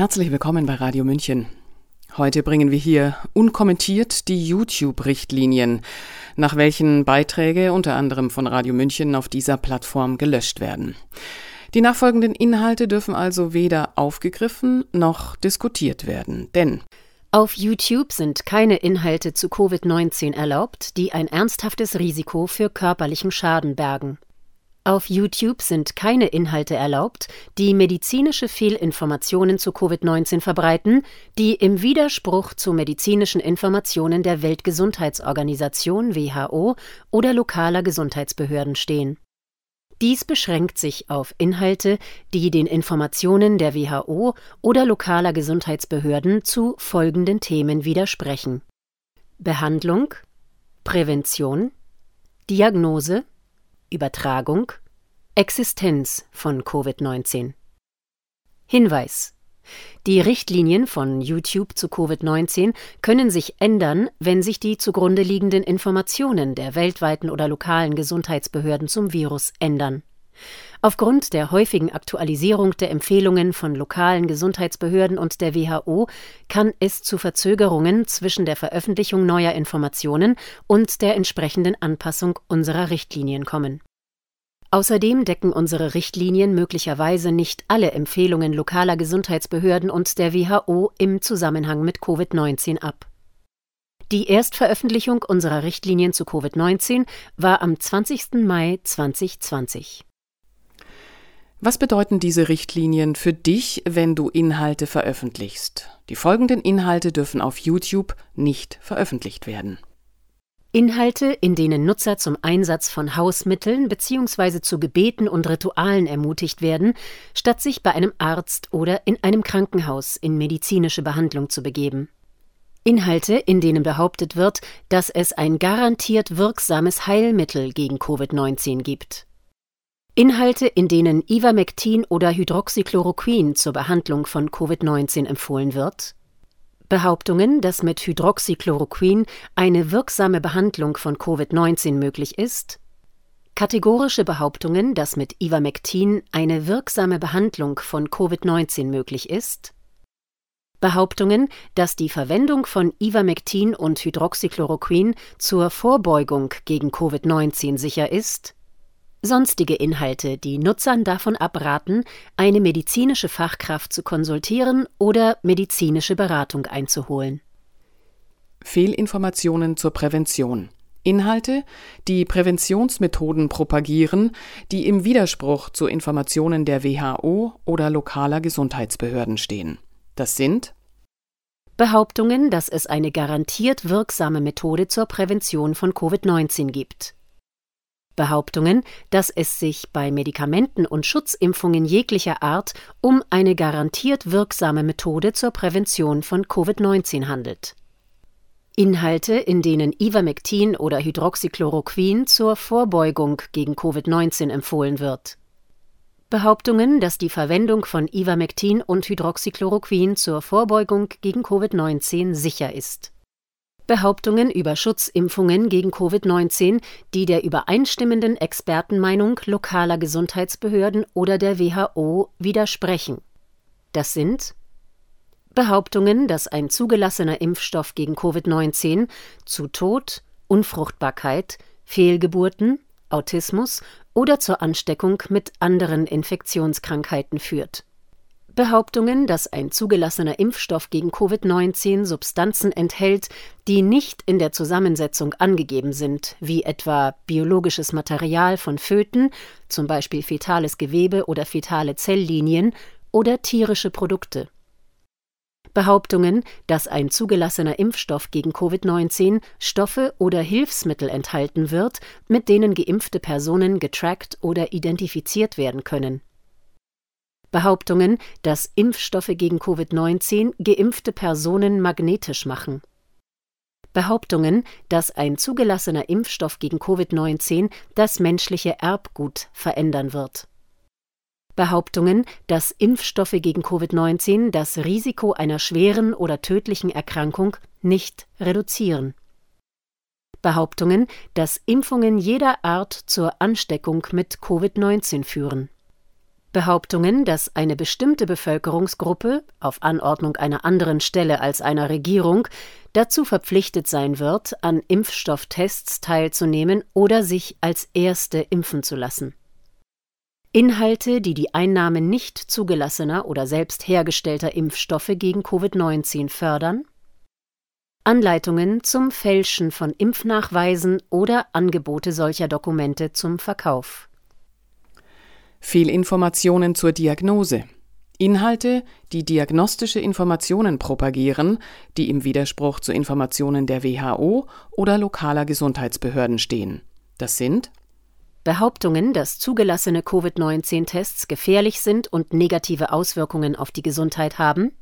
Herzlich willkommen bei Radio München. Heute bringen wir hier unkommentiert die YouTube-Richtlinien, nach welchen Beiträge unter anderem von Radio München auf dieser Plattform gelöscht werden. Die nachfolgenden Inhalte dürfen also weder aufgegriffen noch diskutiert werden, denn auf YouTube sind keine Inhalte zu Covid-19 erlaubt, die ein ernsthaftes Risiko für körperlichen Schaden bergen. Auf YouTube sind keine Inhalte erlaubt, die medizinische Fehlinformationen zu Covid-19 verbreiten, die im Widerspruch zu medizinischen Informationen der Weltgesundheitsorganisation WHO oder lokaler Gesundheitsbehörden stehen. Dies beschränkt sich auf Inhalte, die den Informationen der WHO oder lokaler Gesundheitsbehörden zu folgenden Themen widersprechen Behandlung, Prävention, Diagnose, Übertragung, Existenz von Covid-19. Hinweis die Richtlinien von YouTube zu Covid-19 können sich ändern, wenn sich die zugrunde liegenden Informationen der weltweiten oder lokalen Gesundheitsbehörden zum Virus ändern. Aufgrund der häufigen Aktualisierung der Empfehlungen von lokalen Gesundheitsbehörden und der WHO kann es zu Verzögerungen zwischen der Veröffentlichung neuer Informationen und der entsprechenden Anpassung unserer Richtlinien kommen Außerdem decken unsere Richtlinien möglicherweise nicht alle Empfehlungen lokaler Gesundheitsbehörden und der WHO im Zusammenhang mit Covid-19 ab. Die Erstveröffentlichung unserer Richtlinien zu Covid-19 war am 20. Mai 2020. Was bedeuten diese Richtlinien für dich, wenn du Inhalte veröffentlichst? Die folgenden Inhalte dürfen auf YouTube nicht veröffentlicht werden. Inhalte, in denen Nutzer zum Einsatz von Hausmitteln bzw. zu Gebeten und Ritualen ermutigt werden, statt sich bei einem Arzt oder in einem Krankenhaus in medizinische Behandlung zu begeben. Inhalte, in denen behauptet wird, dass es ein garantiert wirksames Heilmittel gegen Covid-19 gibt. Inhalte, in denen Ivermectin oder Hydroxychloroquin zur Behandlung von Covid-19 empfohlen wird Behauptungen, dass mit Hydroxychloroquin eine wirksame Behandlung von Covid-19 möglich ist, kategorische Behauptungen, dass mit Ivermectin eine wirksame Behandlung von Covid-19 möglich ist, Behauptungen, dass die Verwendung von Ivermectin und Hydroxychloroquin zur Vorbeugung gegen Covid-19 sicher ist, Sonstige Inhalte, die Nutzern davon abraten, eine medizinische Fachkraft zu konsultieren oder medizinische Beratung einzuholen. Fehlinformationen zur Prävention. Inhalte, die Präventionsmethoden propagieren, die im Widerspruch zu Informationen der WHO oder lokaler Gesundheitsbehörden stehen. Das sind Behauptungen, dass es eine garantiert wirksame Methode zur Prävention von Covid-19 gibt. Behauptungen, dass es sich bei Medikamenten und Schutzimpfungen jeglicher Art um eine garantiert wirksame Methode zur Prävention von Covid-19 handelt. Inhalte, in denen Ivermectin oder Hydroxychloroquin zur Vorbeugung gegen Covid-19 empfohlen wird. Behauptungen, dass die Verwendung von Ivermectin und Hydroxychloroquin zur Vorbeugung gegen Covid-19 sicher ist. Behauptungen über Schutzimpfungen gegen Covid-19, die der übereinstimmenden Expertenmeinung lokaler Gesundheitsbehörden oder der WHO widersprechen. Das sind Behauptungen, dass ein zugelassener Impfstoff gegen Covid-19 zu Tod, Unfruchtbarkeit, Fehlgeburten, Autismus oder zur Ansteckung mit anderen Infektionskrankheiten führt Behauptungen, dass ein zugelassener Impfstoff gegen Covid-19 Substanzen enthält, die nicht in der Zusammensetzung angegeben sind, wie etwa biologisches Material von Föten, zum Beispiel fetales Gewebe oder fetale Zelllinien, oder tierische Produkte. Behauptungen, dass ein zugelassener Impfstoff gegen Covid-19 Stoffe oder Hilfsmittel enthalten wird, mit denen geimpfte Personen getrackt oder identifiziert werden können Behauptungen, dass Impfstoffe gegen Covid-19 geimpfte Personen magnetisch machen. Behauptungen, dass ein zugelassener Impfstoff gegen Covid-19 das menschliche Erbgut verändern wird. Behauptungen, dass Impfstoffe gegen Covid-19 das Risiko einer schweren oder tödlichen Erkrankung nicht reduzieren. Behauptungen, dass Impfungen jeder Art zur Ansteckung mit Covid-19 führen. Behauptungen, dass eine bestimmte Bevölkerungsgruppe auf Anordnung einer anderen Stelle als einer Regierung dazu verpflichtet sein wird, an Impfstofftests teilzunehmen oder sich als Erste impfen zu lassen. Inhalte, die die Einnahme nicht zugelassener oder selbst hergestellter Impfstoffe gegen Covid-19 fördern, Anleitungen zum Fälschen von Impfnachweisen oder Angebote solcher Dokumente zum Verkauf. Fehlinformationen zur Diagnose. Inhalte, die diagnostische Informationen propagieren, die im Widerspruch zu Informationen der WHO oder lokaler Gesundheitsbehörden stehen. Das sind Behauptungen, dass zugelassene Covid-19-Tests gefährlich sind und negative Auswirkungen auf die Gesundheit haben,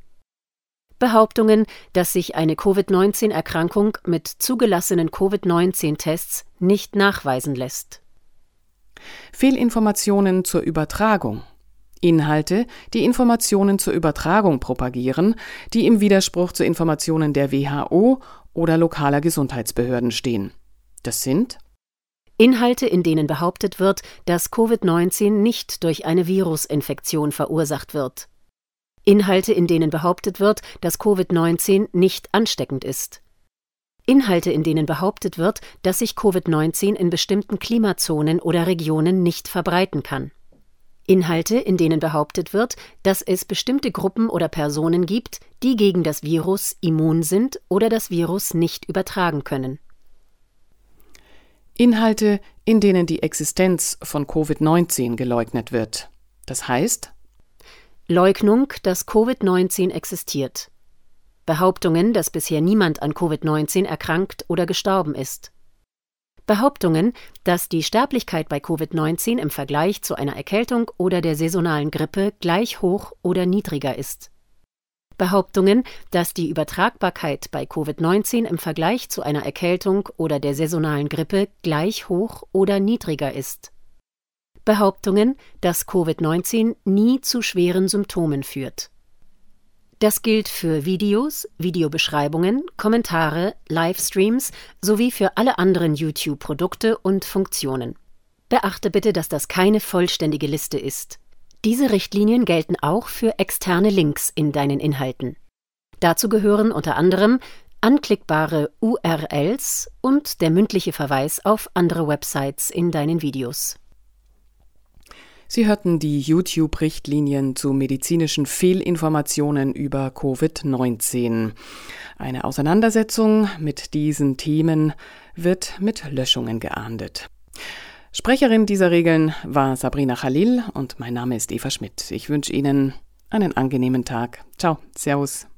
Behauptungen, dass sich eine Covid-19-Erkrankung mit zugelassenen Covid-19-Tests nicht nachweisen lässt. Fehlinformationen zur Übertragung. Inhalte, die Informationen zur Übertragung propagieren, die im Widerspruch zu Informationen der WHO oder lokaler Gesundheitsbehörden stehen. Das sind Inhalte, in denen behauptet wird, dass Covid-19 nicht durch eine Virusinfektion verursacht wird. Inhalte, in denen behauptet wird, dass Covid-19 nicht ansteckend ist. Inhalte, in denen behauptet wird, dass sich Covid-19 in bestimmten Klimazonen oder Regionen nicht verbreiten kann. Inhalte, in denen behauptet wird, dass es bestimmte Gruppen oder Personen gibt, die gegen das Virus immun sind oder das Virus nicht übertragen können. Inhalte, in denen die Existenz von Covid-19 geleugnet wird. Das heißt, Leugnung, dass Covid-19 existiert. Behauptungen, dass bisher niemand an Covid-19 erkrankt oder gestorben ist. Behauptungen, dass die Sterblichkeit bei Covid-19 im Vergleich zu einer Erkältung oder der saisonalen Grippe gleich hoch oder niedriger ist. Behauptungen, dass die Übertragbarkeit bei Covid-19 im Vergleich zu einer Erkältung oder der saisonalen Grippe gleich hoch oder niedriger ist. Behauptungen, dass Covid-19 nie zu schweren Symptomen führt. Das gilt für Videos, Videobeschreibungen, Kommentare, Livestreams sowie für alle anderen YouTube-Produkte und Funktionen. Beachte bitte, dass das keine vollständige Liste ist. Diese Richtlinien gelten auch für externe Links in deinen Inhalten. Dazu gehören unter anderem anklickbare URLs und der mündliche Verweis auf andere Websites in deinen Videos. Sie hörten die YouTube-Richtlinien zu medizinischen Fehlinformationen über Covid-19. Eine Auseinandersetzung mit diesen Themen wird mit Löschungen geahndet. Sprecherin dieser Regeln war Sabrina Khalil und mein Name ist Eva Schmidt. Ich wünsche Ihnen einen angenehmen Tag. Ciao, Servus.